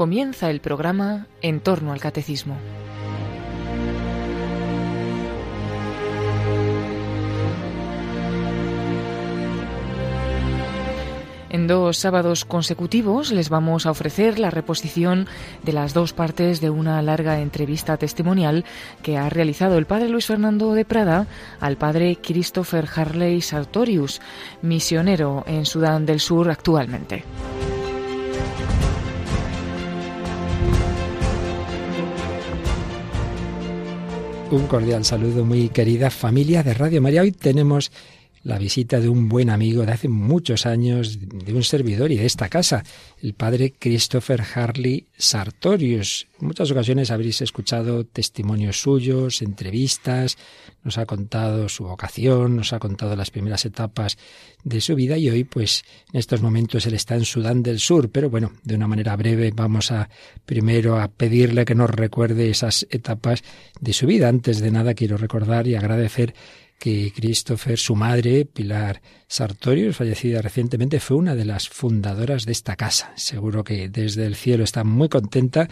comienza el programa En torno al Catecismo. En dos sábados consecutivos les vamos a ofrecer la reposición de las dos partes de una larga entrevista testimonial que ha realizado el padre Luis Fernando de Prada al padre Christopher Harley Sartorius, misionero en Sudán del Sur actualmente. Un cordial saludo, muy querida familia de Radio María. Hoy tenemos la visita de un buen amigo de hace muchos años, de un servidor y de esta casa, el padre Christopher Harley Sartorius. En muchas ocasiones habréis escuchado testimonios suyos, entrevistas, nos ha contado su vocación, nos ha contado las primeras etapas de su vida y hoy pues en estos momentos él está en Sudán del Sur, pero bueno, de una manera breve vamos a primero a pedirle que nos recuerde esas etapas de su vida. Antes de nada quiero recordar y agradecer que Christopher, su madre, Pilar Sartorius, fallecida recientemente, fue una de las fundadoras de esta casa. Seguro que desde el cielo está muy contenta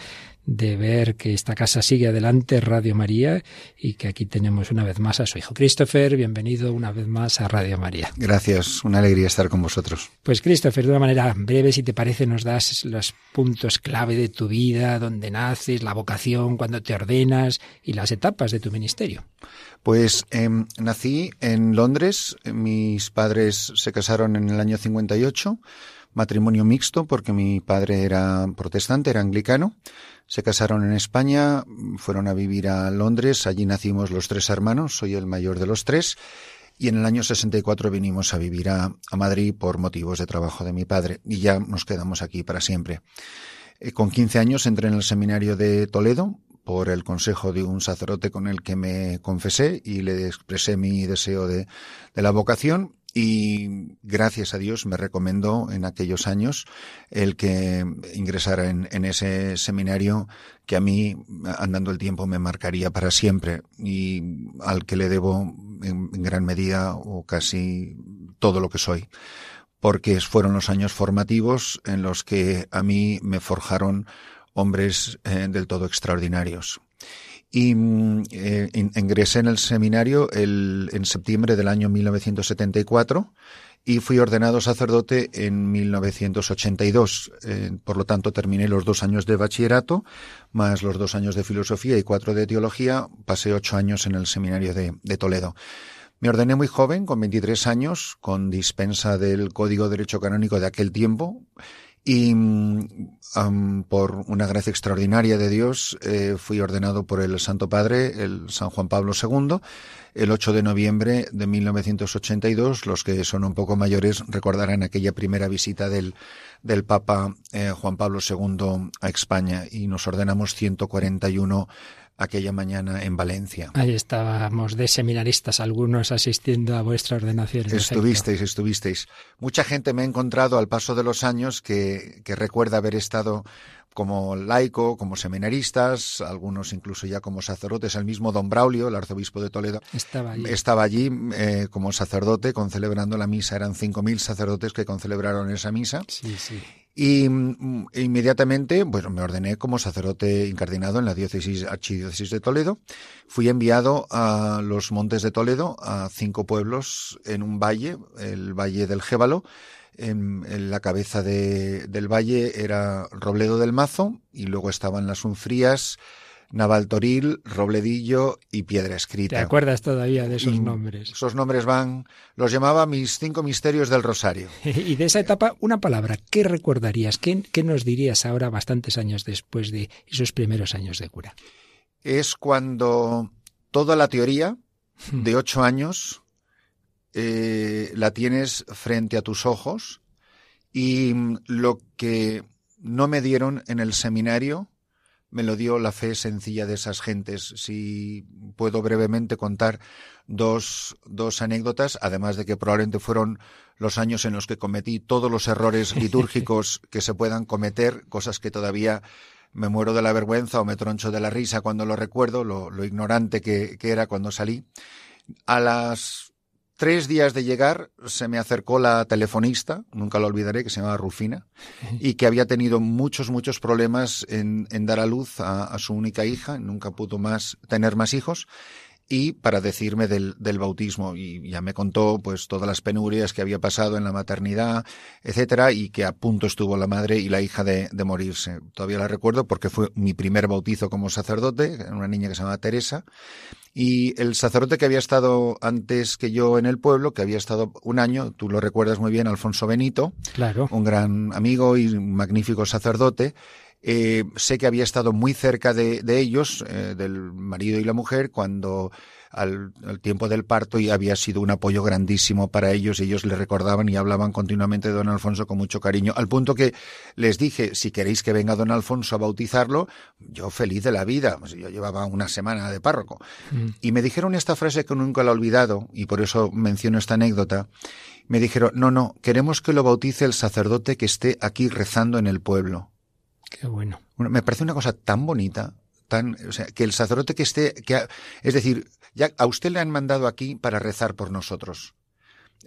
de ver que esta casa sigue adelante, Radio María, y que aquí tenemos una vez más a su hijo Christopher. Bienvenido una vez más a Radio María. Gracias, una alegría estar con vosotros. Pues Christopher, de una manera breve, si te parece, nos das los puntos clave de tu vida, dónde naces, la vocación, cuándo te ordenas y las etapas de tu ministerio. Pues eh, nací en Londres, mis padres se casaron en el año 58, matrimonio mixto porque mi padre era protestante, era anglicano, se casaron en España, fueron a vivir a Londres, allí nacimos los tres hermanos, soy el mayor de los tres, y en el año 64 vinimos a vivir a, Madrid por motivos de trabajo de mi padre, y ya nos quedamos aquí para siempre. Eh, con 15 años entré en el seminario de Toledo, por el consejo de un sacerdote con el que me confesé y le expresé mi deseo de, de, la vocación y gracias a Dios me recomendó en aquellos años el que ingresara en, ese seminario que a mí, andando el tiempo, me marcaría para siempre y al que le debo en, en gran medida o casi todo lo que soy porque fueron los años formativos en los que a mí me forjaron hombres eh, del todo extraordinarios. Y eh, ingresé en el seminario el, en septiembre del año 1974 y fui ordenado sacerdote en 1982. Eh, por lo tanto, terminé los dos años de bachillerato, más los dos años de filosofía y cuatro de teología. Pasé ocho años en el seminario de, de Toledo. Me ordené muy joven, con 23 años, con dispensa del Código de Derecho Canónico de aquel tiempo, y um, por una gracia extraordinaria de Dios eh, fui ordenado por el Santo Padre, el San Juan Pablo II, el 8 de noviembre de 1982. Los que son un poco mayores recordarán aquella primera visita del, del Papa eh, Juan Pablo II a España y nos ordenamos 141 aquella mañana en Valencia. Ahí estábamos de seminaristas, algunos asistiendo a vuestra ordenación. Estuvisteis, estuvisteis. Mucha gente me ha encontrado al paso de los años que, que recuerda haber estado como laico, como seminaristas, algunos incluso ya como sacerdotes. El mismo don Braulio, el arzobispo de Toledo, estaba allí, estaba allí eh, como sacerdote concelebrando la misa. Eran cinco mil sacerdotes que concelebraron esa misa. Sí, sí. Y mm, inmediatamente, bueno, me ordené como sacerdote incardinado en la diócesis, archidiócesis de Toledo. Fui enviado a los montes de Toledo, a cinco pueblos en un valle, el valle del Gébalo. En, en la cabeza de, del valle era Robledo del Mazo y luego estaban las Unfrías, Navaltoril, Robledillo y Piedra Escrita. ¿Te acuerdas todavía de esos y nombres? Esos nombres van, los llamaba mis cinco misterios del Rosario. y de esa etapa, una palabra, ¿qué recordarías? ¿Qué, ¿Qué, nos dirías ahora, bastantes años después de esos primeros años de cura? Es cuando toda la teoría de ocho años eh, la tienes frente a tus ojos y lo que no me dieron en el seminario me lo dio la fe sencilla de esas gentes. Si puedo brevemente contar dos, dos anécdotas, además de que probablemente fueron los años en los que cometí todos los errores litúrgicos que se puedan cometer, cosas que todavía me muero de la vergüenza o me troncho de la risa cuando lo recuerdo, lo, lo ignorante que, que era cuando salí. A las tres días de llegar se me acercó la telefonista, nunca lo olvidaré, que se llamaba Rufina, y que había tenido muchos, muchos problemas en, dar a luz a, a, su única hija, nunca pudo más tener más hijos, y para decirme del, del, bautismo. Y ya me contó pues todas las penurias que había pasado en la maternidad, etcétera, y que a punto estuvo la madre y la hija de, de morirse. Todavía la recuerdo porque fue mi primer bautizo como sacerdote, una niña que se llamaba Teresa. Y el sacerdote que había estado antes que yo en el pueblo, que había estado un año, tú lo recuerdas muy bien, Alfonso Benito, claro. un gran amigo y magnífico sacerdote, eh, sé que había estado muy cerca de, de ellos, eh, del marido y la mujer, cuando al, al, tiempo del parto y había sido un apoyo grandísimo para ellos. Ellos le recordaban y hablaban continuamente de don Alfonso con mucho cariño, al punto que les dije, si queréis que venga don Alfonso a bautizarlo, yo feliz de la vida. Pues yo llevaba una semana de párroco. Mm. Y me dijeron esta frase que nunca la he olvidado, y por eso menciono esta anécdota. Me dijeron, no, no, queremos que lo bautice el sacerdote que esté aquí rezando en el pueblo. Qué bueno. Me parece una cosa tan bonita, tan, o sea, que el sacerdote que esté, que, es decir, ya a usted le han mandado aquí para rezar por nosotros.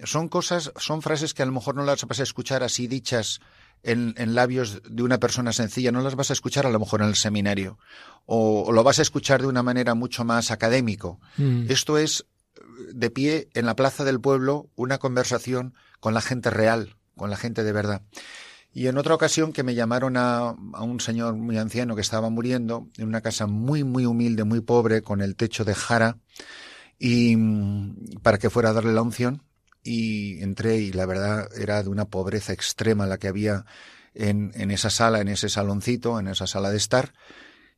Son cosas, son frases que a lo mejor no las vas a escuchar así dichas en, en, labios de una persona sencilla, no las vas a escuchar a lo mejor en el seminario, o, o lo vas a escuchar de una manera mucho más académico. Mm. Esto es de pie en la plaza del pueblo una conversación con la gente real, con la gente de verdad. Y en otra ocasión que me llamaron a, a, un señor muy anciano que estaba muriendo en una casa muy, muy humilde, muy pobre, con el techo de jara, y para que fuera a darle la unción. Y entré y la verdad era de una pobreza extrema la que había en, en esa sala, en ese saloncito, en esa sala de estar.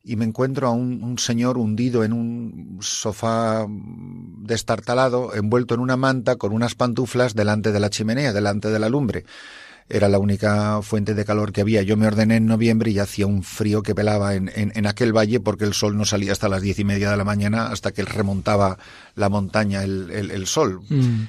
Y me encuentro a un, un señor hundido en un sofá destartalado, envuelto en una manta, con unas pantuflas delante de la chimenea, delante de la lumbre era la única fuente de calor que había. Yo me ordené en noviembre y hacía un frío que pelaba en, en, en, aquel valle porque el sol no salía hasta las diez y media de la mañana hasta que remontaba la montaña el, el, el sol. Mm.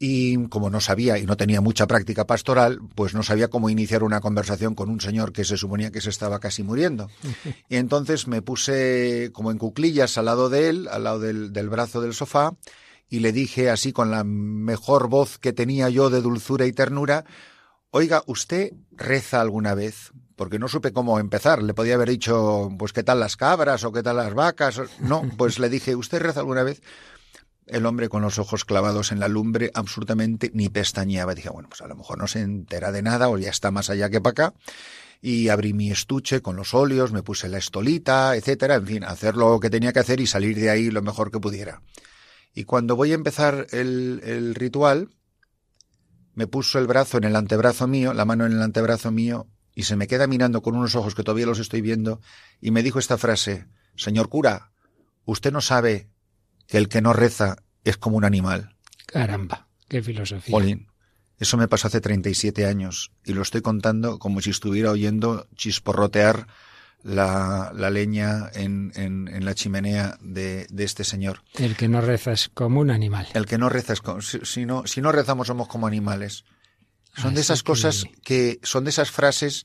Y como no sabía y no tenía mucha práctica pastoral, pues no sabía cómo iniciar una conversación con un señor que se suponía que se estaba casi muriendo. Y entonces me puse como en cuclillas al lado de él, al lado del, del brazo del sofá, y le dije así con la mejor voz que tenía yo de dulzura y ternura, Oiga, ¿usted reza alguna vez? Porque no supe cómo empezar. Le podía haber dicho, pues, ¿qué tal las cabras o qué tal las vacas? No, pues le dije, ¿usted reza alguna vez? El hombre con los ojos clavados en la lumbre absolutamente ni pestañeaba. Dije, bueno, pues a lo mejor no se entera de nada o ya está más allá que para acá. Y abrí mi estuche con los óleos, me puse la estolita, etcétera. En fin, hacer lo que tenía que hacer y salir de ahí lo mejor que pudiera. Y cuando voy a empezar el, el ritual, me puso el brazo en el antebrazo mío, la mano en el antebrazo mío, y se me queda mirando con unos ojos que todavía los estoy viendo, y me dijo esta frase, Señor cura, usted no sabe que el que no reza es como un animal. Caramba, qué filosofía. Olin, eso me pasó hace 37 años, y lo estoy contando como si estuviera oyendo chisporrotear la, la leña en, en, en, la chimenea de, de, este señor. El que no reza es como un animal. El que no reza es como, si, si no, si no rezamos somos como animales. Son Así de esas que... cosas que, son de esas frases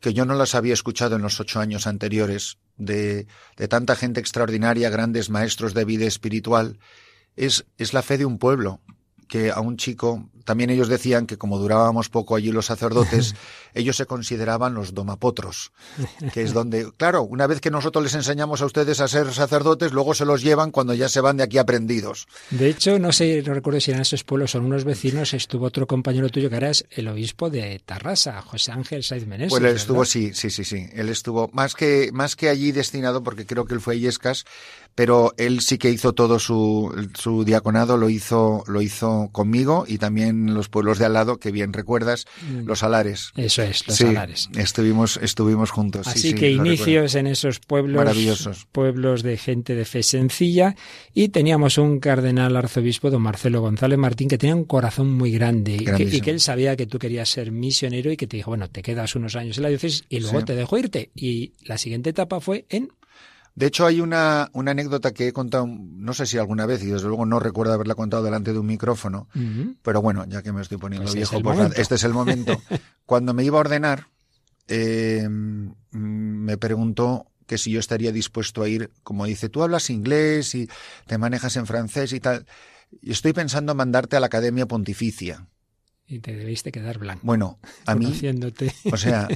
que yo no las había escuchado en los ocho años anteriores, de, de tanta gente extraordinaria, grandes maestros de vida espiritual. Es, es la fe de un pueblo, que a un chico, también ellos decían que como durábamos poco allí los sacerdotes, ellos se consideraban los domapotros, que es donde, claro, una vez que nosotros les enseñamos a ustedes a ser sacerdotes, luego se los llevan cuando ya se van de aquí aprendidos. De hecho, no sé, no recuerdo si eran esos pueblos, son unos vecinos, estuvo otro compañero tuyo que era el obispo de Tarrasa, José Ángel Saiz Meneses. Pues él estuvo, ¿verdad? sí, sí, sí, sí, él estuvo más que, más que allí destinado, porque creo que él fue a Illescas, pero él sí que hizo todo su, su diaconado, lo hizo, lo hizo conmigo y también los pueblos de al lado, que bien recuerdas, mm. los alares. Eso es, los sí, alares. Estuvimos, estuvimos juntos. Así sí, que sí, inicios en esos pueblos, maravillosos, pueblos de gente de fe sencilla, y teníamos un cardenal arzobispo, don Marcelo González Martín, que tenía un corazón muy grande y que, y que, él sabía que tú querías ser misionero y que te dijo, bueno, te quedas unos años en la diócesis y luego te dejó irte. Y la siguiente etapa fue en de hecho, hay una, una anécdota que he contado, no sé si alguna vez, y desde luego no recuerdo haberla contado delante de un micrófono, uh -huh. pero bueno, ya que me estoy poniendo pues viejo, es pues este es el momento. Cuando me iba a ordenar, eh, me preguntó que si yo estaría dispuesto a ir, como dice, tú hablas inglés y te manejas en francés y tal. estoy pensando en mandarte a la Academia Pontificia. Y te debiste quedar blanco. Bueno, a mí, o sea,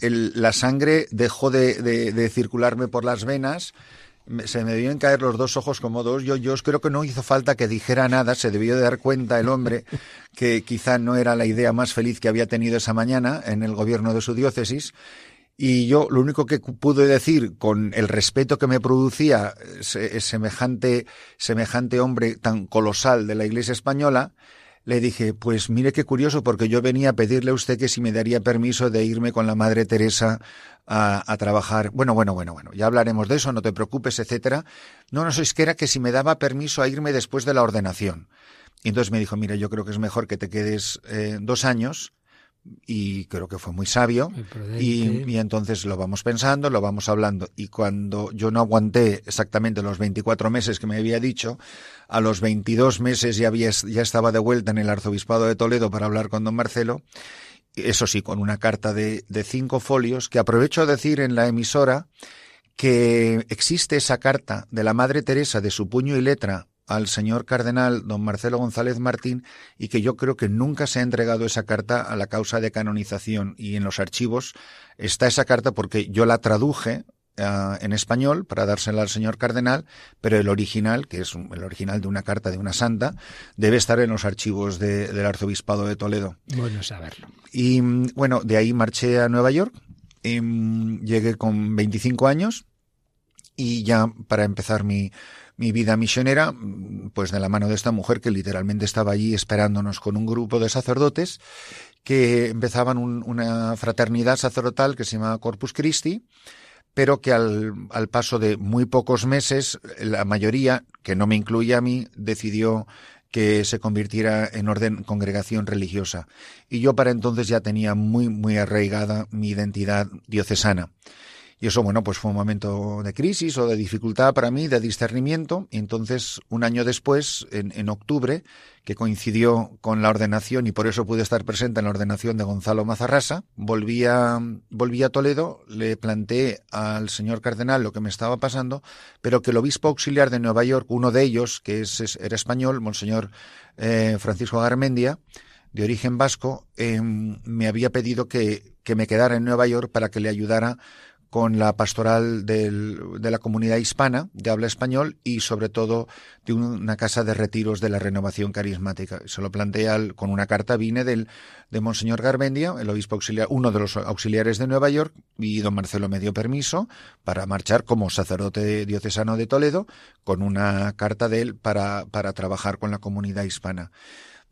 la sangre dejó de, de, circularme por las venas, se me debían caer los dos ojos como dos. Yo, yo creo que no hizo falta que dijera nada, se debió de dar cuenta el hombre que quizá no era la idea más feliz que había tenido esa mañana en el gobierno de su diócesis. Y yo lo único que pude decir con el respeto que me producía semejante, semejante hombre tan colosal de la Iglesia española, le dije, pues mire qué curioso, porque yo venía a pedirle a usted que si me daría permiso de irme con la Madre Teresa a, a, trabajar. Bueno, bueno, bueno, bueno, ya hablaremos de eso, no te preocupes, etcétera. No, no, es que era que si me daba permiso a irme después de la ordenación. Y entonces me dijo, mira, yo creo que es mejor que te quedes eh, dos años y creo que fue muy sabio. Y, entonces lo vamos pensando, lo vamos hablando. Y cuando yo no aguanté exactamente los 24 meses que me había dicho, a los 22 meses ya, había, ya estaba de vuelta en el arzobispado de Toledo para hablar con don Marcelo, eso sí, con una carta de, de cinco folios que aprovecho a decir en la emisora que existe esa carta de la Madre Teresa de su puño y letra al señor cardenal don Marcelo González Martín y que yo creo que nunca se ha entregado esa carta a la causa de canonización y en los archivos está esa carta porque yo la traduje uh, en español para dársela al señor cardenal, pero el original, que es el original de una carta de una santa, debe estar en los archivos de, del arzobispado de Toledo. Bueno saberlo. Y bueno, de ahí marché a Nueva York, y, mm, llegué con 25 años y ya para empezar mi mi vida misionera, pues de la mano de esta mujer que literalmente estaba allí esperándonos con un grupo de sacerdotes que empezaban una fraternidad sacerdotal que se llamaba Corpus Christi, pero que al, al, paso de muy pocos meses, la mayoría, que no me incluye a mí, decidió que se convirtiera en orden congregación religiosa. Y yo para entonces ya tenía muy, muy arraigada mi identidad diocesana. Y eso, bueno, pues fue un momento de crisis o de dificultad para mí, de discernimiento. Y entonces, un año después, en, en, octubre, que coincidió con la ordenación y por eso pude estar presente en la ordenación de Gonzalo Mazarrasa, volví a, volví a Toledo, le planteé al señor cardenal lo que me estaba pasando, pero que el obispo auxiliar de Nueva York, uno de ellos, que es, era español, Monseñor eh, Francisco Garmendia, de origen vasco, eh, me había pedido que, que me quedara en Nueva York para que le ayudara con la pastoral de la comunidad hispana de habla español y sobre todo de una casa de retiros de la renovación carismática. Se lo plantea con una carta, vine del, de Monseñor Garbendia, el obispo auxiliar, uno de los auxiliares de Nueva York, y don Marcelo me dio permiso para marchar como sacerdote diocesano de Toledo con una carta de él para, para trabajar con la comunidad hispana.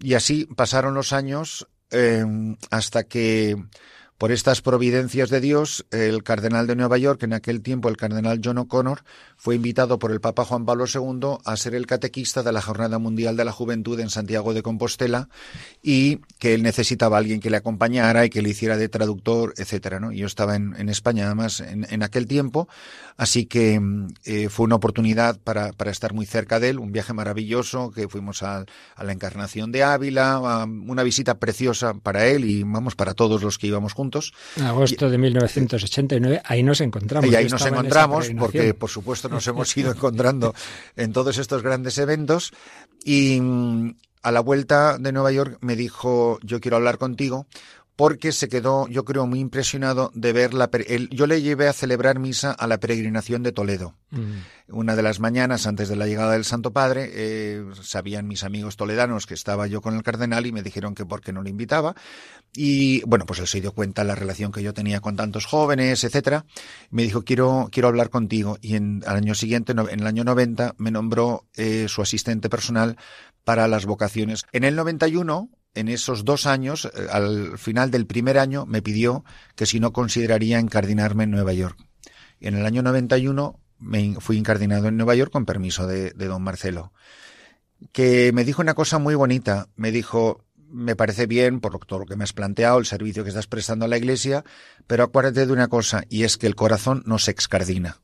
Y así pasaron los años eh, hasta que por estas providencias de Dios, el cardenal de Nueva York, en aquel tiempo el cardenal John O'Connor, fue invitado por el Papa Juan Pablo II a ser el catequista de la Jornada Mundial de la Juventud en Santiago de Compostela y que él necesitaba a alguien que le acompañara y que le hiciera de traductor, etcétera. ¿no? Yo estaba en, España además en, en, aquel tiempo, así que eh, fue una oportunidad para, para, estar muy cerca de él, un viaje maravilloso, que fuimos a la Encarnación de Ávila, una visita preciosa para él y vamos para todos los que íbamos juntos. En agosto de 1989, ahí nos encontramos. Y ahí nos encontramos porque, por supuesto, nos hemos ido encontrando en todos estos grandes eventos. Y mm, a la vuelta de Nueva York me dijo, yo quiero hablar contigo porque se quedó, yo creo, muy impresionado de ver la... El, yo le llevé a celebrar misa a la peregrinación de Toledo. Mm. Una de las mañanas antes de la llegada del Santo Padre, eh, sabían mis amigos toledanos que estaba yo con el cardenal y me dijeron que por qué no le invitaba. Y bueno, pues él se dio cuenta de la relación que yo tenía con tantos jóvenes, etcétera. Me dijo, quiero, quiero hablar contigo. Y en, al año siguiente, en el año 90, me nombró eh, su asistente personal para las vocaciones. En el 91, en esos dos años, eh, al final del primer año, me pidió que si no consideraría encardinarme en Nueva York. Y en el año 91 me fui incardinado en Nueva York con permiso de, de don Marcelo. Que me dijo una cosa muy bonita. Me dijo, me parece bien por todo lo que me has planteado, el servicio que estás prestando a la Iglesia, pero acuérdate de una cosa, y es que el corazón no se excardina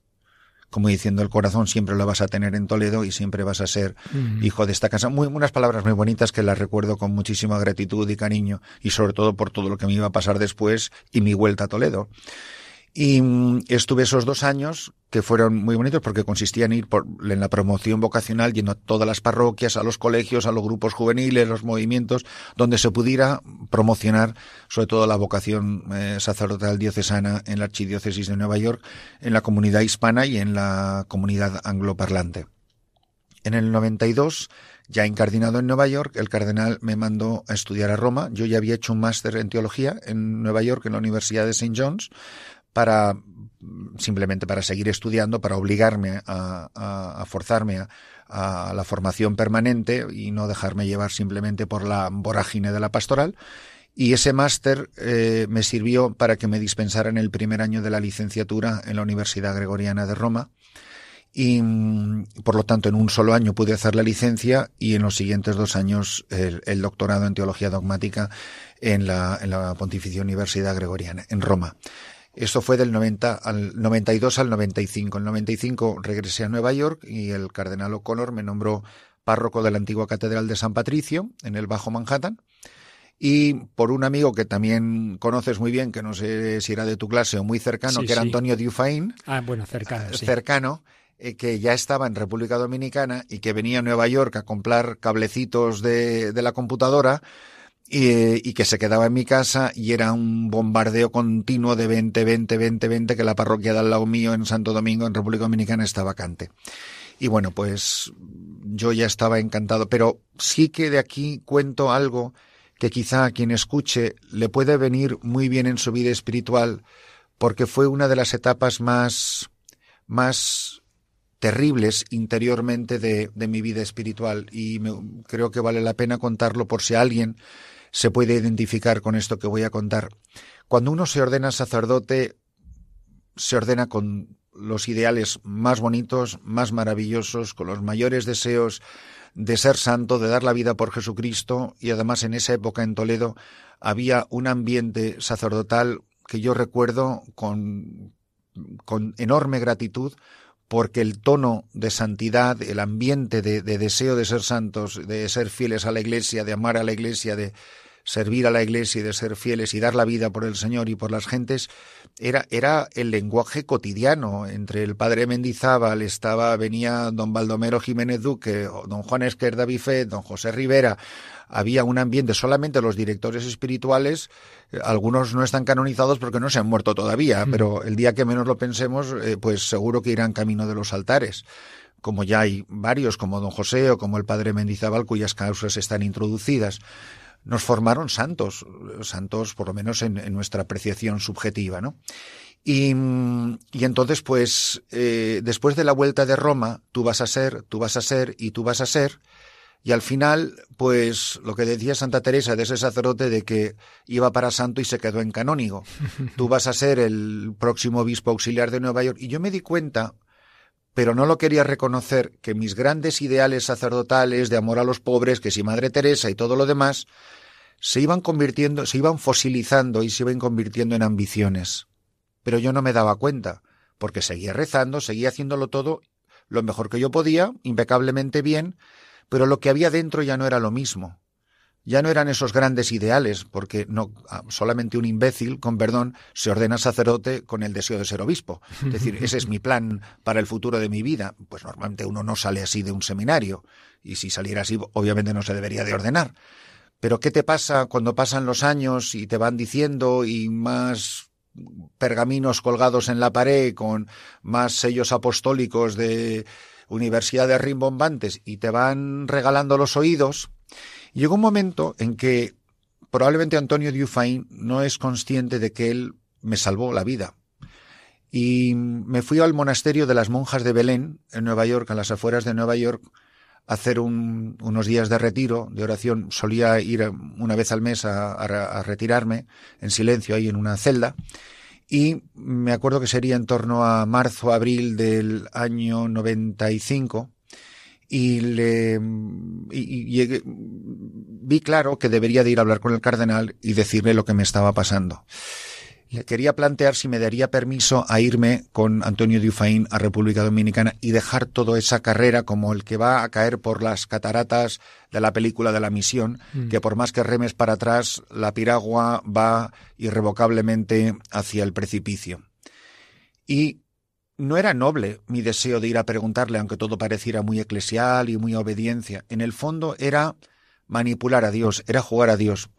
como diciendo el corazón siempre lo vas a tener en Toledo y siempre vas a ser hijo de esta casa. Muy, unas palabras muy bonitas que las recuerdo con muchísima gratitud y cariño y sobre todo por todo lo que me iba a pasar después y mi vuelta a Toledo. Y mm, estuve esos dos años que fueron muy bonitos porque consistían en ir por, en la promoción vocacional yendo a todas las parroquias, a los colegios, a los grupos juveniles, los movimientos, donde se pudiera promocionar sobre todo la vocación eh, sacerdotal diocesana en la archidiócesis de Nueva York, en la comunidad hispana y en la comunidad angloparlante. En el 92, ya incardinado en Nueva York, el cardenal me mandó a estudiar a Roma. Yo ya había hecho un máster en teología en Nueva York, en la Universidad de St. John's, para simplemente para seguir estudiando, para obligarme a, forzarme a, la formación permanente y no dejarme llevar simplemente por la vorágine de la pastoral. Y ese máster eh, me sirvió para que me dispensara en el primer año de la licenciatura en la Universidad Gregoriana de Roma. Y por lo tanto, en un solo año pude hacer la licencia y en los siguientes dos años el, doctorado en teología dogmática en la, en la Pontificia Universidad Gregoriana, en Roma. Esto fue del 90 al 92 al 95. En el 95 regresé a Nueva York y el cardenal O'Connor me nombró párroco de la antigua Catedral de San Patricio en el Bajo Manhattan. Y por un amigo que también conoces muy bien, que no sé si era de tu clase o muy cercano, que era Antonio Dufayne. Ah, bueno, cercano. Ah, cercano, eh, que ya estaba en República Dominicana y que venía a Nueva York a comprar cablecitos de, de la computadora y, que se quedaba en mi casa y era un bombardeo continuo de 20, 20, 20, 20 que la parroquia de al lado mío en Santo Domingo, en República Dominicana, está vacante. Y bueno, pues yo ya estaba encantado, pero sí que de aquí cuento algo que quizá a quien escuche le puede venir muy bien en su vida espiritual, porque fue una de las etapas más, más terribles interiormente de, de mi vida espiritual y creo que vale la pena contarlo por si alguien se puede identificar con esto que voy a contar. Cuando uno se ordena sacerdote, se ordena con los ideales más bonitos, más maravillosos, con los mayores deseos de ser santo, de dar la vida por Jesucristo, y además en esa época en Toledo había un ambiente sacerdotal que yo recuerdo con, con enorme gratitud, porque el tono de santidad, el ambiente de, deseo de ser santos, de ser fieles a la Iglesia, de amar a la Iglesia, de servir a la Iglesia y de ser fieles y dar la vida por el Señor y por las gentes, era, era el lenguaje cotidiano. Entre el padre Mendizábal estaba, venía don Baldomero Jiménez Duque, don Juan Esquerda Bifet, don José Rivera, había un ambiente, solamente los directores espirituales, eh, algunos no están canonizados porque no se han muerto todavía, mm. pero el día que menos lo pensemos, eh, pues seguro que irán camino de los altares como ya hay varios, como don José o como el padre Mendizábal, cuyas causas están introducidas. Nos formaron santos, santos por lo menos en, nuestra apreciación subjetiva, ¿no? Y, y entonces, pues, eh, después de la vuelta de Roma, tú vas a ser, tú vas a ser y tú vas a ser, y al final, pues lo que decía Santa Teresa de ese sacerdote de que iba para santo y se quedó en canónigo. Tú vas a ser el próximo obispo auxiliar de Nueva York. Y yo me di cuenta, pero no lo quería reconocer, que mis grandes ideales sacerdotales de amor a los pobres, que si Madre Teresa y todo lo demás, se iban convirtiendo, se iban fosilizando y se iban convirtiendo en ambiciones. Pero yo no me daba cuenta, porque seguía rezando, seguía haciéndolo todo lo mejor que yo podía, impecablemente bien, pero lo que había dentro ya no era lo mismo. Ya no eran esos grandes ideales, porque no ah, solamente un imbécil, con perdón, se ordena sacerdote con el deseo de ser obispo. Es decir, ese es mi plan para el futuro de mi vida. Pues normalmente uno no sale así de un seminario, y si saliera así, obviamente no se debería de ordenar. Pero ¿qué te pasa cuando pasan los años y te van diciendo y más pergaminos colgados en la pared con más sellos apostólicos de universidades rimbombantes y te van regalando los oídos, llegó un momento en que probablemente Antonio Dufayne no es consciente de que él me salvó la vida. Y me fui al monasterio de las monjas de Belén, en Nueva York, a las afueras de Nueva York, a hacer unos días de retiro, de oración. Solía ir una vez al mes a retirarme en silencio ahí en una celda y me acuerdo que sería en torno a marzo, abril del año 95 y le y, vi claro que debería de ir a hablar con el cardenal y decirle lo que me estaba pasando. Le quería plantear si me daría permiso a irme con Antonio Dufaín a República Dominicana y dejar toda esa carrera como el que va a caer por las cataratas de la película de la misión, mm. que por más que remes para atrás, la piragua va irrevocablemente hacia el precipicio. Y no era noble mi deseo de ir a preguntarle, aunque todo pareciera muy eclesial y muy obediencia. En el fondo era manipular a Dios, era jugar a Dios.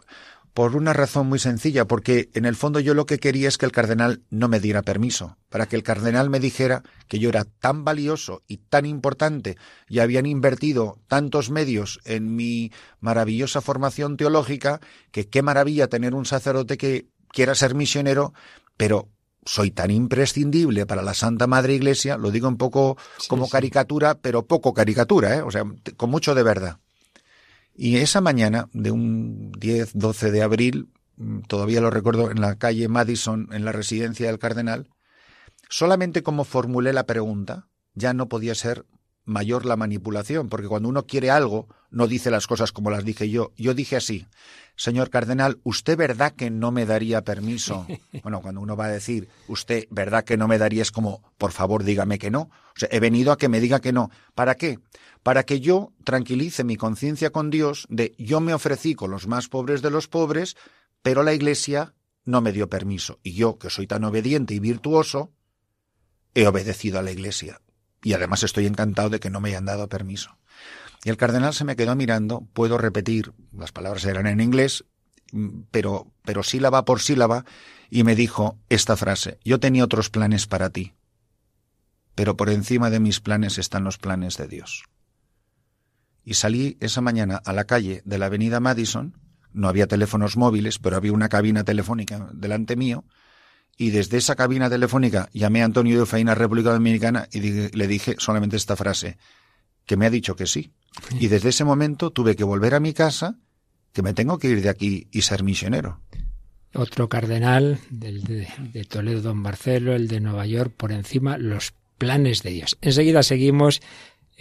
Por una razón muy sencilla, porque en el fondo yo lo que quería es que el cardenal no me diera permiso, para que el cardenal me dijera que yo era tan valioso y tan importante y habían invertido tantos medios en mi maravillosa formación teológica, que qué maravilla tener un sacerdote que quiera ser misionero, pero soy tan imprescindible para la Santa Madre Iglesia, lo digo un poco como caricatura, pero poco caricatura, ¿eh? o sea, con mucho de verdad. Y esa mañana de un 10, 12 de abril, mm, todavía lo recuerdo, en la calle Madison, en la residencia del cardenal, solamente como formulé la pregunta, ya no podía ser mayor la manipulación, porque cuando uno quiere algo, no dice las cosas como las dije yo. Yo dije así, señor cardenal, ¿usted verdad que no me daría permiso? Bueno, cuando uno va a decir, usted verdad que no me daría, es como, por favor, dígame que no. O sea, he venido a que me diga que no. ¿Para qué? para que yo tranquilice mi conciencia con Dios de yo me ofrecí con los más pobres de los pobres, pero la Iglesia no me dio permiso. Y yo, que soy tan obediente y virtuoso, he obedecido a la Iglesia. Y además estoy encantado de que no me hayan dado permiso. Y el cardenal se me quedó mirando, puedo repetir, las palabras eran en inglés, pero, pero sílaba por sílaba, y me dijo esta frase, yo tenía otros planes para ti, pero por encima de mis planes están los planes de Dios y salí esa mañana a la calle de la avenida Madison, no había teléfonos móviles, pero había una cabina telefónica delante mío, y desde esa cabina telefónica llamé a Antonio de Faina, República Dominicana, y le dije solamente esta frase, que me ha dicho que sí. Y desde ese momento tuve que volver a mi casa, que me tengo que ir de aquí y ser misionero. Otro cardenal del de, de Toledo, don Marcelo, el de Nueva York, por encima, los planes de Dios. Enseguida seguimos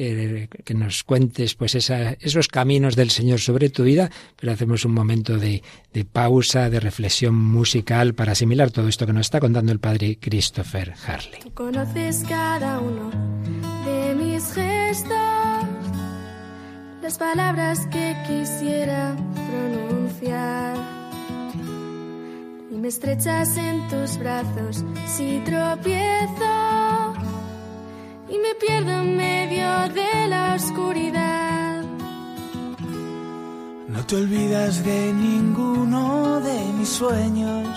eh, que nos cuentes pues esos caminos del Señor sobre tu vida, pero hacemos un momento de, de pausa, de reflexión musical para asimilar todo esto que nos está contando el padre Christopher Harley. Tú conoces cada uno de mis gestos, las palabras que quisiera pronunciar. Y me estrechas en tus brazos si tropiezo y me pierdo en medio de la oscuridad. No te olvidas de ninguno de mis sueños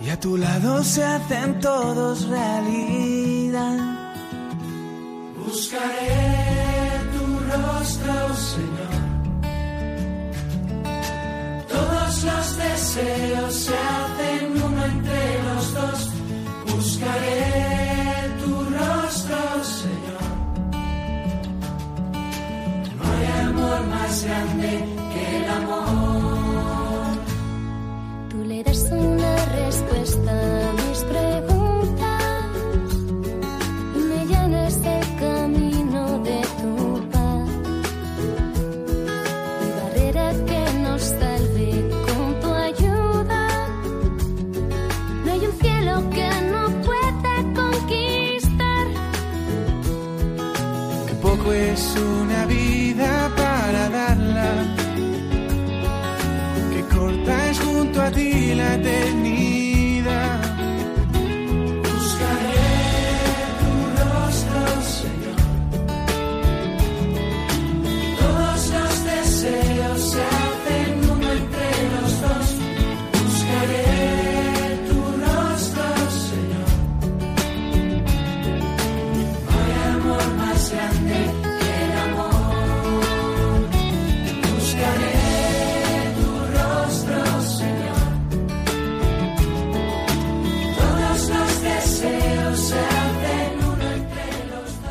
y a tu lado se hacen todos realidad. Buscaré Señor. Todos los deseos se hacen uno entre los dos. Buscaré más grande que el amor. Tú le das una respuesta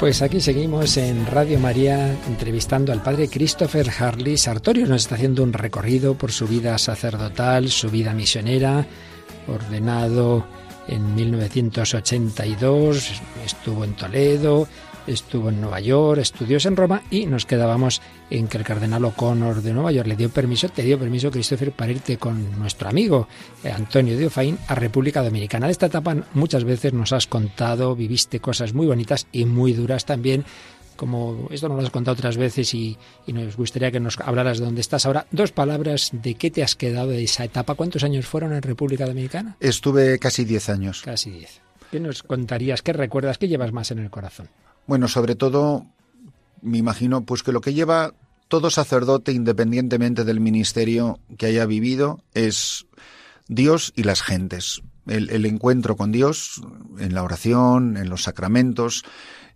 Pues aquí seguimos en Radio María entrevistando al padre Christopher Harley. Sartorio nos está haciendo un recorrido por su vida sacerdotal, su vida misionera, ordenado en 1982, estuvo en Toledo, estuvo en Nueva York, estudió en Roma y nos quedábamos en que el cardenal O'Connor de Nueva York le dio permiso, te dio permiso, Christopher, para irte con nuestro amigo eh, Antonio de Ofaín a República Dominicana. De esta etapa muchas veces nos has contado, viviste cosas muy bonitas y muy duras también. Como esto nos lo has contado otras veces y, y nos gustaría que nos hablaras de dónde estás ahora. Dos palabras de qué te has quedado de esa etapa. ¿Cuántos años fueron en República Dominicana? Estuve casi diez años. Casi diez. ¿Qué nos contarías? ¿Qué recuerdas? ¿Qué llevas más en el corazón? Bueno, sobre todo, me imagino pues que lo que lleva todo sacerdote, independientemente del ministerio que haya vivido, es Dios y las gentes. El, encuentro con Dios en la oración, en los sacramentos,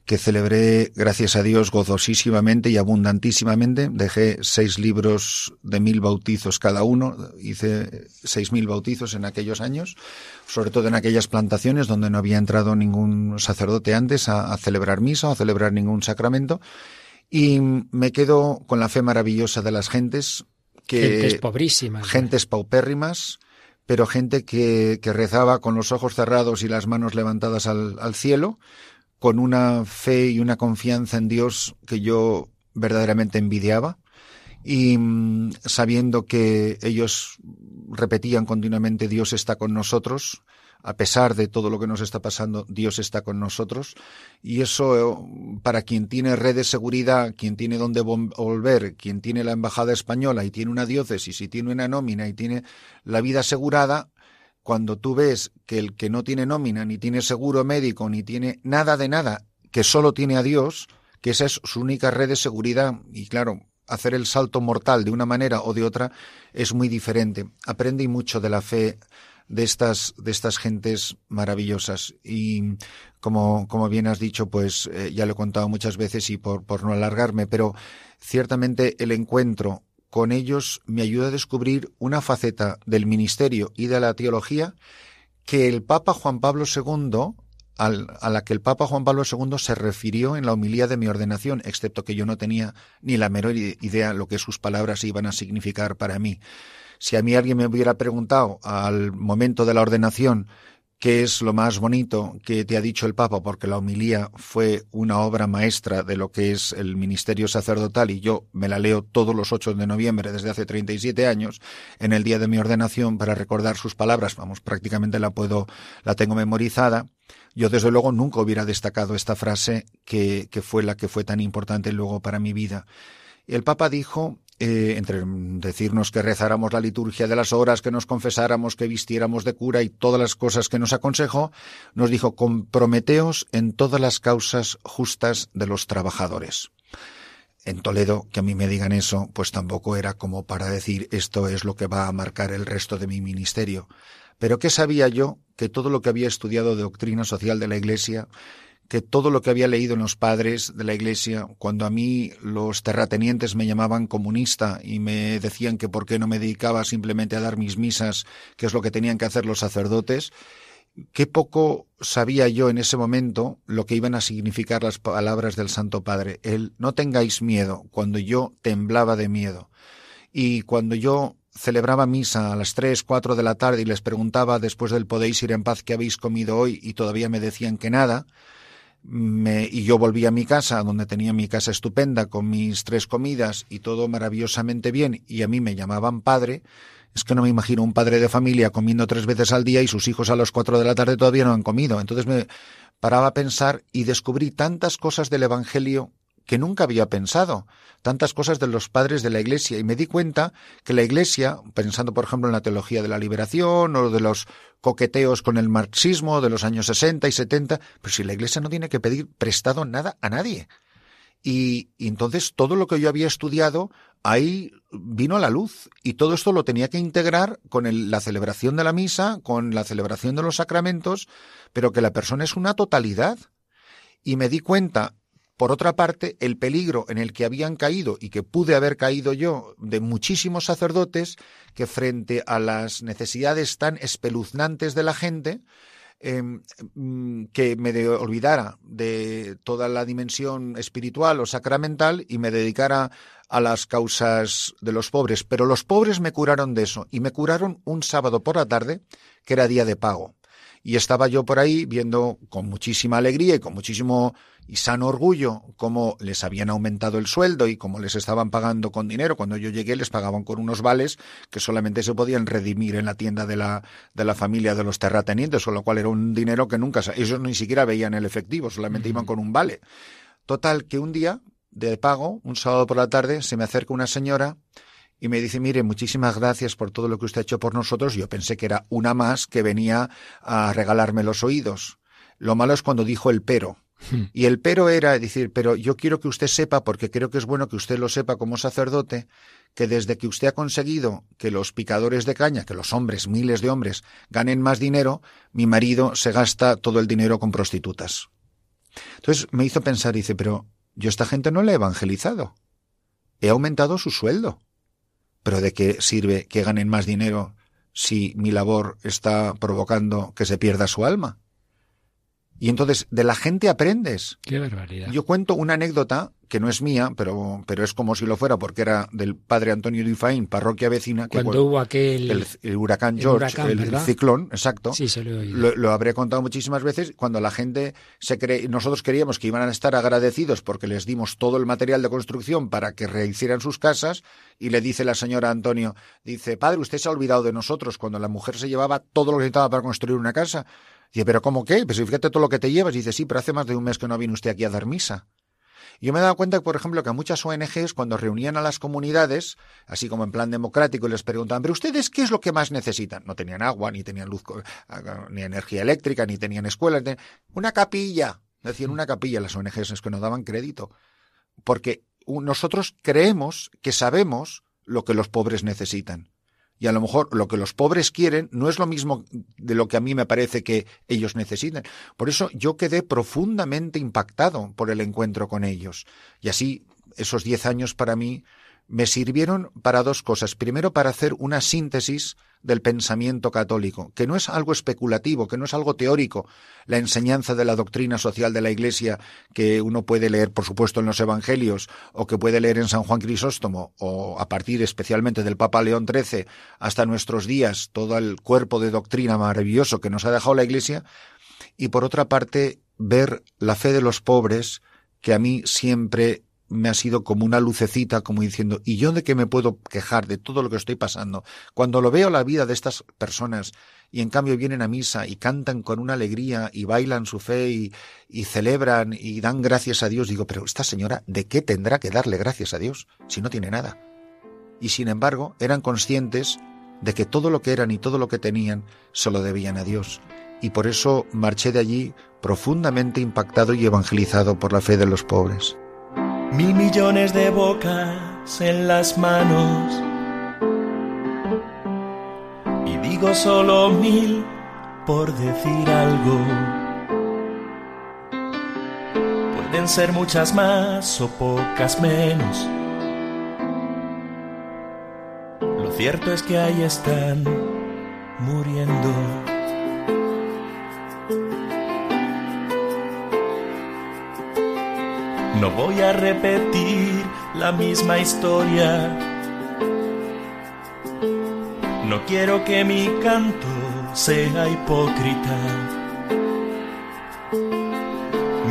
que celebré, gracias a Dios, gozosísimamente y abundantísimamente. Dejé seis libros de mil bautizos cada uno. Hice seis mil bautizos en aquellos años, sobre todo en aquellas plantaciones donde no había entrado ningún sacerdote antes a, a celebrar misa o a celebrar ningún sacramento. Y me quedo con la fe maravillosa de las gentes. Que, gentes pobrísimas. Gentes paupérrimas, pero gente que, que rezaba con los ojos cerrados y las manos levantadas al, al cielo con una fe y una confianza en Dios que yo verdaderamente envidiaba y mm, sabiendo que ellos repetían continuamente Dios está con nosotros, a pesar de todo lo que nos está pasando, Dios está con nosotros. Y eso, para quien tiene red de seguridad, quien tiene donde volver, quien tiene la embajada española y tiene una diócesis y tiene una nómina y tiene la vida asegurada, cuando tú ves que el que no tiene nómina, ni tiene seguro médico, ni tiene nada de nada, que solo tiene a Dios, que esa es su única red de seguridad, y claro, hacer el salto mortal de una manera o de otra es muy diferente. Aprendí mucho de la fe de estas, de estas gentes maravillosas. Y como, como bien has dicho, pues eh, ya lo he contado muchas veces y por, por no alargarme, pero ciertamente el encuentro con ellos me ayuda a descubrir una faceta del ministerio y de la teología que el Papa Juan Pablo II, a la que el Papa Juan Pablo II se refirió en la homilía de mi ordenación, excepto que yo no tenía ni la menor idea lo que sus palabras iban a significar para mí. Si a mí alguien me hubiera preguntado al momento de la ordenación qué es lo más bonito que te ha dicho el Papa, porque la homilía fue una obra maestra de lo que es el ministerio sacerdotal y yo me la leo todos los 8 de noviembre desde hace 37 años en el día de mi ordenación para recordar sus palabras, vamos, prácticamente la puedo, la tengo memorizada. Yo desde luego nunca hubiera destacado esta frase que, que fue la que fue tan importante luego para mi vida. El Papa dijo eh, entre decirnos que rezáramos la liturgia de las horas, que nos confesáramos, que vistiéramos de cura y todas las cosas que nos aconsejó, nos dijo comprometeos en todas las causas justas de los trabajadores. En Toledo, que a mí me digan eso, pues tampoco era como para decir esto es lo que va a marcar el resto de mi ministerio. Pero ¿qué sabía yo? Que todo lo que había estudiado de doctrina social de la Iglesia que todo lo que había leído en los padres de la Iglesia, cuando a mí los terratenientes me llamaban comunista y me decían que por qué no me dedicaba simplemente a dar mis misas, que es lo que tenían que hacer los sacerdotes, qué poco sabía yo en ese momento lo que iban a significar las palabras del Santo Padre. El no tengáis miedo, cuando yo temblaba de miedo. Y cuando yo celebraba misa a las tres, cuatro de la tarde y les preguntaba después del podéis ir en paz qué habéis comido hoy y todavía me decían que nada, me, y yo volví a mi casa, donde tenía mi casa estupenda, con mis tres comidas y todo maravillosamente bien, y a mí me llamaban padre, es que no me imagino un padre de familia comiendo tres veces al día y sus hijos a las cuatro de la tarde todavía no han comido. Entonces me paraba a pensar y descubrí tantas cosas del Evangelio que nunca había pensado, tantas cosas de los padres de la Iglesia, y me di cuenta que la Iglesia, pensando por ejemplo en la teología de la liberación o de los coqueteos con el marxismo de los años 60 y 70, pero si la Iglesia no tiene que pedir prestado nada a nadie. Y, entonces todo lo que yo había estudiado ahí vino a la luz y todo esto lo tenía que integrar con la celebración de la misa, con la celebración de los sacramentos, pero que la persona es una totalidad. Y me di cuenta por otra parte, el peligro en el que habían caído y que pude haber caído yo de muchísimos sacerdotes que frente a las necesidades tan espeluznantes de la gente, eh, que me olvidara de toda la dimensión espiritual o sacramental y me dedicara a las causas de los pobres. Pero los pobres me curaron de eso y me curaron un sábado por la tarde, que era día de pago. Y estaba yo por ahí viendo con muchísima alegría y con muchísimo y sano orgullo cómo les habían aumentado el sueldo y cómo les estaban pagando con dinero. Cuando yo llegué les pagaban con unos vales que solamente se podían redimir en la tienda de la, de la familia de los terratenientes, con lo cual era un dinero que nunca, ellos ni siquiera veían el efectivo, solamente iban con un vale. Total, que un día de pago, un sábado por la tarde, se me acerca una señora y me dice, mire, muchísimas gracias por todo lo que usted ha hecho por nosotros. Yo pensé que era una más que venía a regalarme los oídos. Lo malo es cuando dijo el pero. Y el pero era decir, pero yo quiero que usted sepa, porque creo que es bueno que usted lo sepa como sacerdote, que desde que usted ha conseguido que los picadores de caña, que los hombres, miles de hombres, ganen más dinero, mi marido se gasta todo el dinero con prostitutas. Entonces me hizo pensar, dice, pero yo a esta gente no le he evangelizado. He aumentado su sueldo. Pero ¿de qué sirve que ganen más dinero si mi labor está provocando que se pierda su alma? Y entonces de la gente aprendes. Qué barbaridad. Yo cuento una anécdota que no es mía, pero, pero es como si lo fuera porque era del padre Antonio Dufaín, parroquia vecina. Que Cuando hubo aquel... el, el huracán el George, huracán, el, ciclón, exacto. Sí, se lo he oído. Lo, lo habré contado muchísimas veces cuando la gente se cree, nosotros queríamos que iban a estar agradecidos porque les dimos todo el material de construcción para que rehicieran sus casas y le dice la señora Antonio, dice, padre, usted se ha olvidado de nosotros cuando la mujer se llevaba todo lo que necesitaba para construir una casa. Dice, pero ¿cómo qué? Pues fíjate todo lo que te llevas. Dice, sí, pero hace más de un mes que no viene usted aquí a dar misa. Yo me he dado cuenta, por ejemplo, que a muchas ONGs, cuando reunían a las comunidades, así como en plan democrático, les preguntaban, ¿pero ustedes qué es lo que más necesitan? No tenían agua, ni tenían luz, ni energía eléctrica, ni tenían escuelas. Una capilla. Decían una capilla las ONGs, es que no daban crédito. Porque nosotros creemos que sabemos lo que los pobres necesitan. Y a lo mejor lo que los pobres quieren no es lo mismo de lo que a mí me parece que ellos necesitan. Por eso yo quedé profundamente impactado por el encuentro con ellos. Y así, esos diez años para mí me sirvieron para dos cosas. Primero, para hacer una síntesis del pensamiento católico, que no es algo especulativo, que no es algo teórico, la enseñanza de la doctrina social de la Iglesia que uno puede leer, por supuesto, en los Evangelios, o que puede leer en San Juan Crisóstomo, o a partir especialmente del Papa León XIII hasta nuestros días, todo el cuerpo de doctrina maravilloso que nos ha dejado la Iglesia, y por otra parte, ver la fe de los pobres, que a mí siempre me ha sido como una lucecita, como diciendo, ¿y yo de qué me puedo quejar de todo lo que estoy pasando? Cuando lo veo la vida de estas personas y en cambio vienen a misa y cantan con una alegría y bailan su fe y, y celebran y dan gracias a Dios, digo, pero esta señora, ¿de qué tendrá que darle gracias a Dios si no tiene nada? Y sin embargo, eran conscientes de que todo lo que eran y todo lo que tenían se lo debían a Dios. Y por eso marché de allí profundamente impactado y evangelizado por la fe de los pobres. Mil millones de bocas en las manos. Y digo solo mil por decir algo. Pueden ser muchas más o pocas menos. Lo cierto es que ahí están muriendo. No voy a repetir la misma historia. No quiero que mi canto sea hipócrita.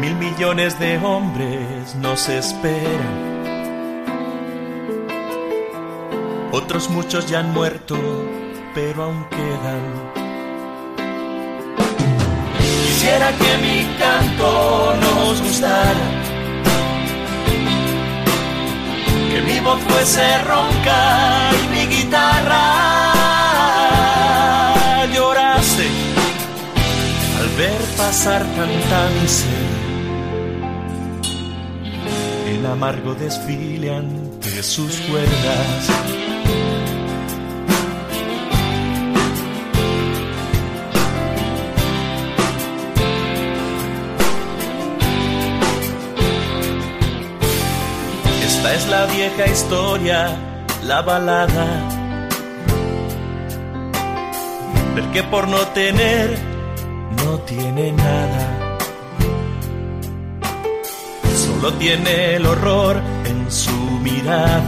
Mil millones de hombres nos esperan. Otros muchos ya han muerto, pero aún quedan. Quisiera que mi canto nos gustara. Fuese ronca y mi guitarra llorase al ver pasar tanta miseria. El amargo desfile ante sus cuerdas. Es la vieja historia, la balada del que por no tener no tiene nada. Solo tiene el horror en su mirada.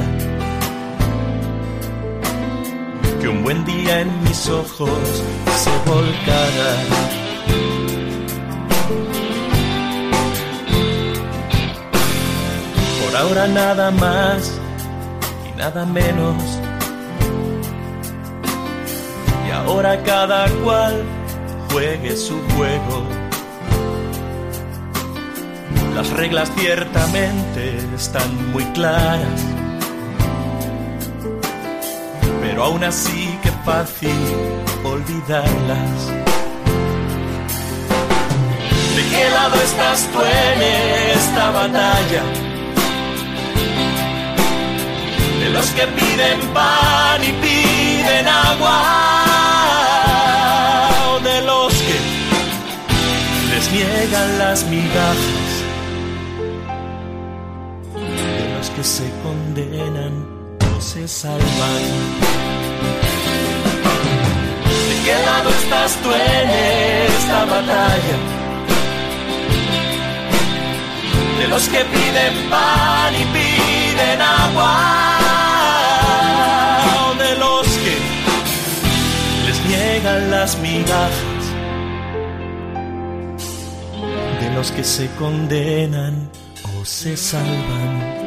Que un buen día en mis ojos se volcara. Ahora nada más y nada menos. Y ahora cada cual juegue su juego. Las reglas ciertamente están muy claras. Pero aún así que fácil olvidarlas. ¿De qué lado estás tú en esta batalla? Los que piden pan y piden agua, de los que les niegan las migajas, de los que se condenan o se salvan. ¿De qué lado estás tú en esta batalla? De los que piden pan y piden agua, las migajas, de los que se condenan o se salvan.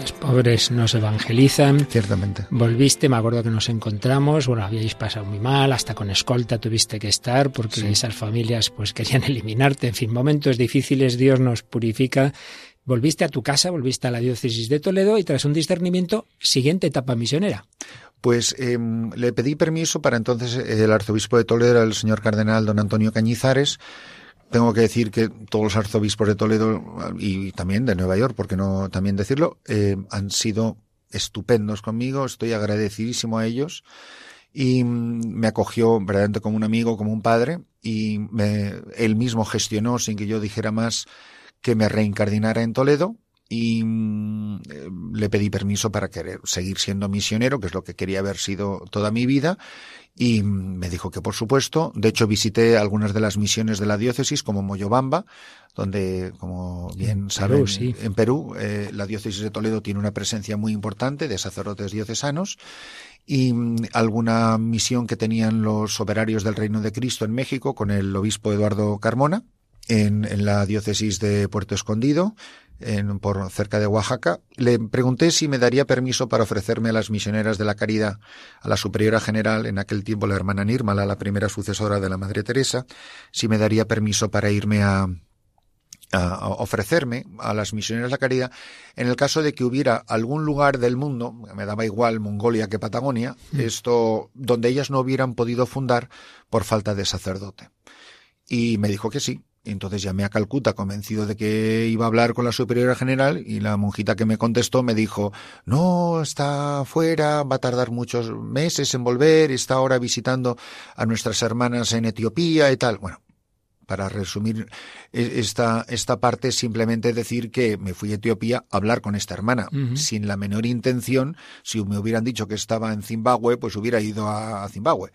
Los pobres nos evangelizan. Ciertamente. Volviste, me acuerdo que nos encontramos, bueno, habíais pasado muy mal, hasta con escolta tuviste que estar porque Sí. esas familias pues querían eliminarte, en fin, momentos difíciles, Dios nos purifica. Volviste a tu casa, volviste a la diócesis de Toledo y tras un discernimiento, siguiente etapa misionera. Pues em, le pedí permiso para entonces eh, el arzobispo de Toledo, el señor cardenal don Antonio Cañizares. Tengo que decir que todos los arzobispos de Toledo y también de Nueva York, porque no también decirlo, eh, han sido estupendos conmigo. Estoy agradecidísimo a ellos y mm, me acogió verdaderamente como un amigo, como un padre y me, él mismo gestionó sin que yo dijera más que me reincardinara en Toledo y mm, eh, le pedí permiso para querer seguir siendo misionero, que es lo que quería haber sido toda mi vida, y mm, me dijo que por supuesto. De hecho, visité algunas de las misiones de la diócesis, como Moyobamba, donde, como bien En saben, Perú, sí. en Perú, eh, la diócesis de Toledo tiene una presencia muy importante de sacerdotes diocesanos y mm, alguna misión que tenían los operarios del Reino de Cristo en México con el obispo Eduardo Carmona en, en la diócesis de Puerto Escondido, en, por cerca de Oaxaca. Le pregunté si me daría permiso para ofrecerme a las misioneras de la caridad, a la superiora general, en aquel tiempo la hermana Nírmala, la primera sucesora de la Madre Teresa, si me daría permiso para irme a, a ofrecerme a las misioneras de la caridad en el caso de que hubiera algún lugar del mundo, me daba igual Mongolia que Patagonia, esto donde ellas no hubieran podido fundar por falta de sacerdote. Y me dijo que sí. Entonces llamé a Calcuta convencido de que iba a hablar con la superiora general y la monjita que me contestó me dijo, no, está fuera, va a tardar muchos meses en volver, está ahora visitando a nuestras hermanas en Etiopía y tal. Bueno, para resumir e- esta, esta parte, simplemente decir que me fui a Etiopía a hablar con esta hermana, sin la menor intención. Si me hubieran dicho que estaba en Zimbabue, pues hubiera ido a, a Zimbabue.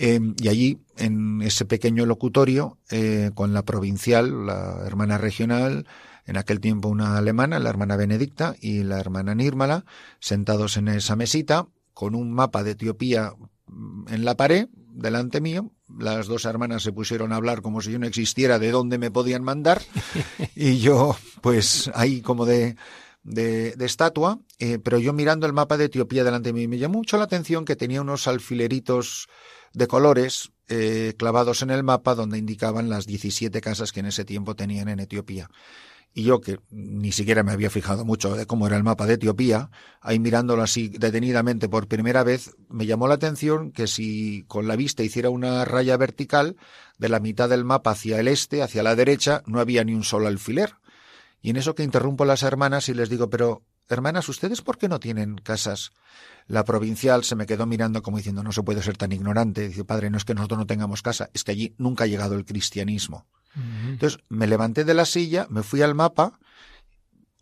Eh, y allí, en ese pequeño locutorio, eh, con la provincial, la hermana regional, en aquel tiempo una alemana, la hermana Benedicta, y la hermana Nírmala, sentados en esa mesita, con un mapa de Etiopía mm, en la pared, delante mío. Las dos hermanas se pusieron a hablar como si yo no existiera, de dónde me podían mandar. y yo, pues, ahí como de, de, de estatua, eh, pero yo mirando el mapa de Etiopía delante de mí, me llamó mucho la atención que tenía unos alfileritos de colores eh, clavados en el mapa donde indicaban las 17 casas que en ese tiempo tenían en Etiopía. Y yo, que ni siquiera me había fijado mucho de cómo era el mapa de Etiopía, ahí mirándolo así detenidamente por primera vez, me llamó la atención que si con la vista hiciera una raya vertical, de la mitad del mapa hacia el este, hacia la derecha, no había ni un solo alfiler. Y en eso que interrumpo a las hermanas y les digo, pero, hermanas, ¿ustedes por qué no tienen casas? La provincial se me quedó mirando como diciendo, no se puede ser tan ignorante. Dice, padre, no es que nosotros no tengamos casa, es que allí nunca ha llegado el cristianismo. Entonces me levanté de la silla, me fui al mapa,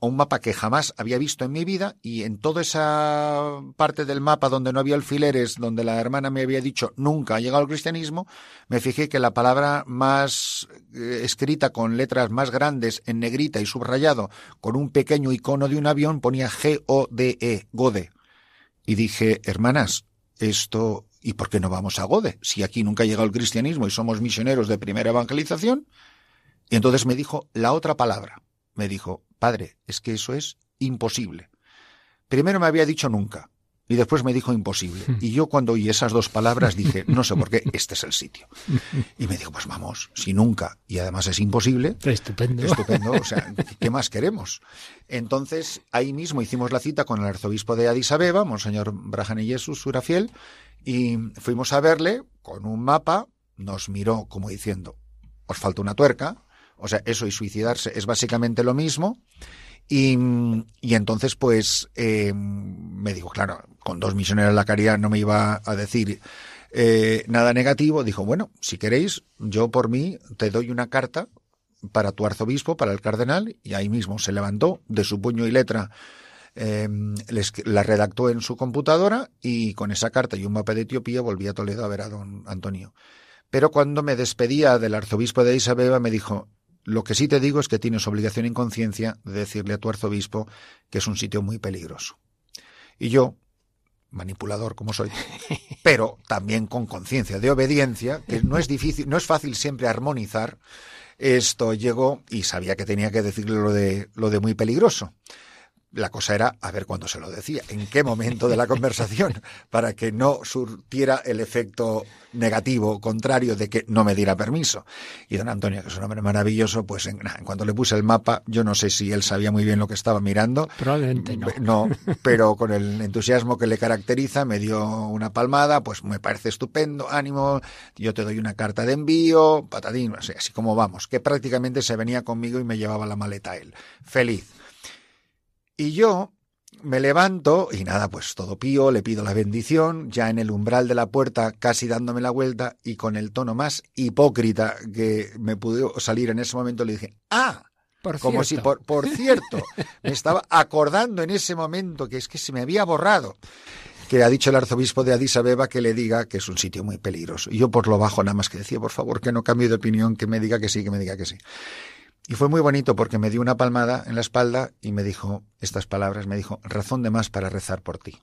un mapa que jamás había visto en mi vida, y en toda esa parte del mapa donde no había alfileres, donde la hermana me había dicho nunca ha llegado el cristianismo, me fijé que la palabra más eh, escrita con letras más grandes en negrita y subrayado con un pequeño icono de un avión ponía G-O-D-E, Gode. Y dije, hermanas, esto, ¿y por qué no vamos a Gode? Si aquí nunca ha llegado el cristianismo y somos misioneros de primera evangelización. Y entonces me dijo la otra palabra. Me dijo, padre, es que eso es imposible. Primero me había dicho nunca y después me dijo imposible. Y yo cuando oí esas dos palabras dije, no sé por qué, este es el sitio. Y me dijo, pues vamos, si nunca y además es imposible, Estupendo. Estupendo, o sea, ¿qué más queremos? Entonces, ahí mismo hicimos la cita con el arzobispo de Addis Abeba, Monseñor Brahane Jesús Surafiel, y fuimos a verle con un mapa, nos miró como diciendo, os falta una tuerca, O sea, eso y suicidarse es básicamente lo mismo. Y, entonces, pues, eh, me dijo, claro, con dos misioneros de la caridad no me iba a decir eh, nada negativo. Dijo, bueno, si queréis, yo por mí te doy una carta para tu arzobispo, para el cardenal, y ahí mismo se levantó de su puño y letra eh, la redactó en su computadora y con esa carta y un mapa de Etiopía volví a Toledo a ver a don Antonio. Pero cuando me despedía del arzobispo de Isabeba me dijo, lo que sí te digo es que tienes obligación en conciencia de decirle a tu arzobispo que es un sitio muy peligroso. Y yo, manipulador como soy, pero también con conciencia de obediencia, que no es difícil, no es fácil siempre armonizar, esto llegó y sabía que tenía que decirle lo de, lo de muy peligroso. La cosa era a ver cuándo se lo decía, en qué momento de la conversación, para que no surtiera el efecto negativo, contrario, de que no me diera permiso. Y don Antonio, que es un hombre maravilloso, pues en, en cuanto le puse el mapa, yo no sé si él sabía muy bien lo que estaba mirando. Probablemente no. No, pero con el entusiasmo que le caracteriza, me dio una palmada, pues me parece estupendo, ánimo, yo te doy una carta de envío, patadín, sé, así como vamos, que prácticamente se venía conmigo y me llevaba la maleta él. Feliz. Y yo me levanto y nada, pues todo pío, le pido la bendición, ya en el umbral de la puerta, casi dándome la vuelta y con el tono más hipócrita que me pudo salir en ese momento, le dije, ah, Por como cierto. si, por, por cierto, me estaba acordando en ese momento que es que se me había borrado que ha dicho el arzobispo de Addis Abeba que le diga que es un sitio muy peligroso. Y yo por lo bajo nada más que decía, por favor, que no cambie de opinión, que me diga que sí, que me diga que sí. Y fue muy bonito porque me dio una palmada en la espalda y me dijo estas palabras, me dijo, razón de más para rezar por ti.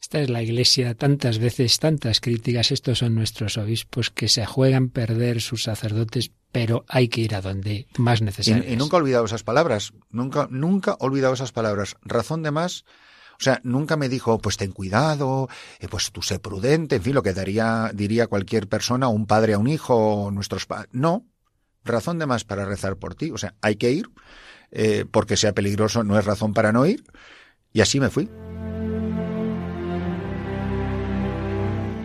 Esta es la Iglesia, tantas veces, tantas críticas. Estos son nuestros obispos que se juegan perder sus sacerdotes, pero hay que ir a donde más Y, necesario. y nunca he olvidado esas palabras, nunca, nunca he olvidado esas palabras. Razón de más, o sea, nunca me dijo, pues ten cuidado, eh, pues tú sé prudente, en fin, lo que daría, diría cualquier persona, un padre a un hijo, o nuestros padres. No, razón de más para rezar por ti. O sea, hay que ir, eh, porque sea peligroso, no es razón para no ir. Y así me fui.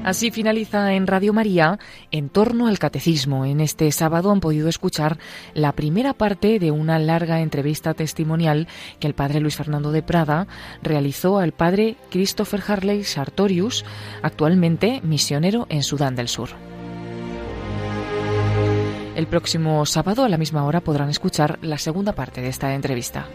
Así finaliza en Radio María en torno al catecismo. En este sábado han podido escuchar la primera parte de una larga entrevista testimonial que el padre Luis Fernando de Prada realizó al padre Christopher Harley Sartorius, actualmente misionero en Sudán del Sur. El próximo sábado a la misma hora podrán escuchar la segunda parte de esta entrevista.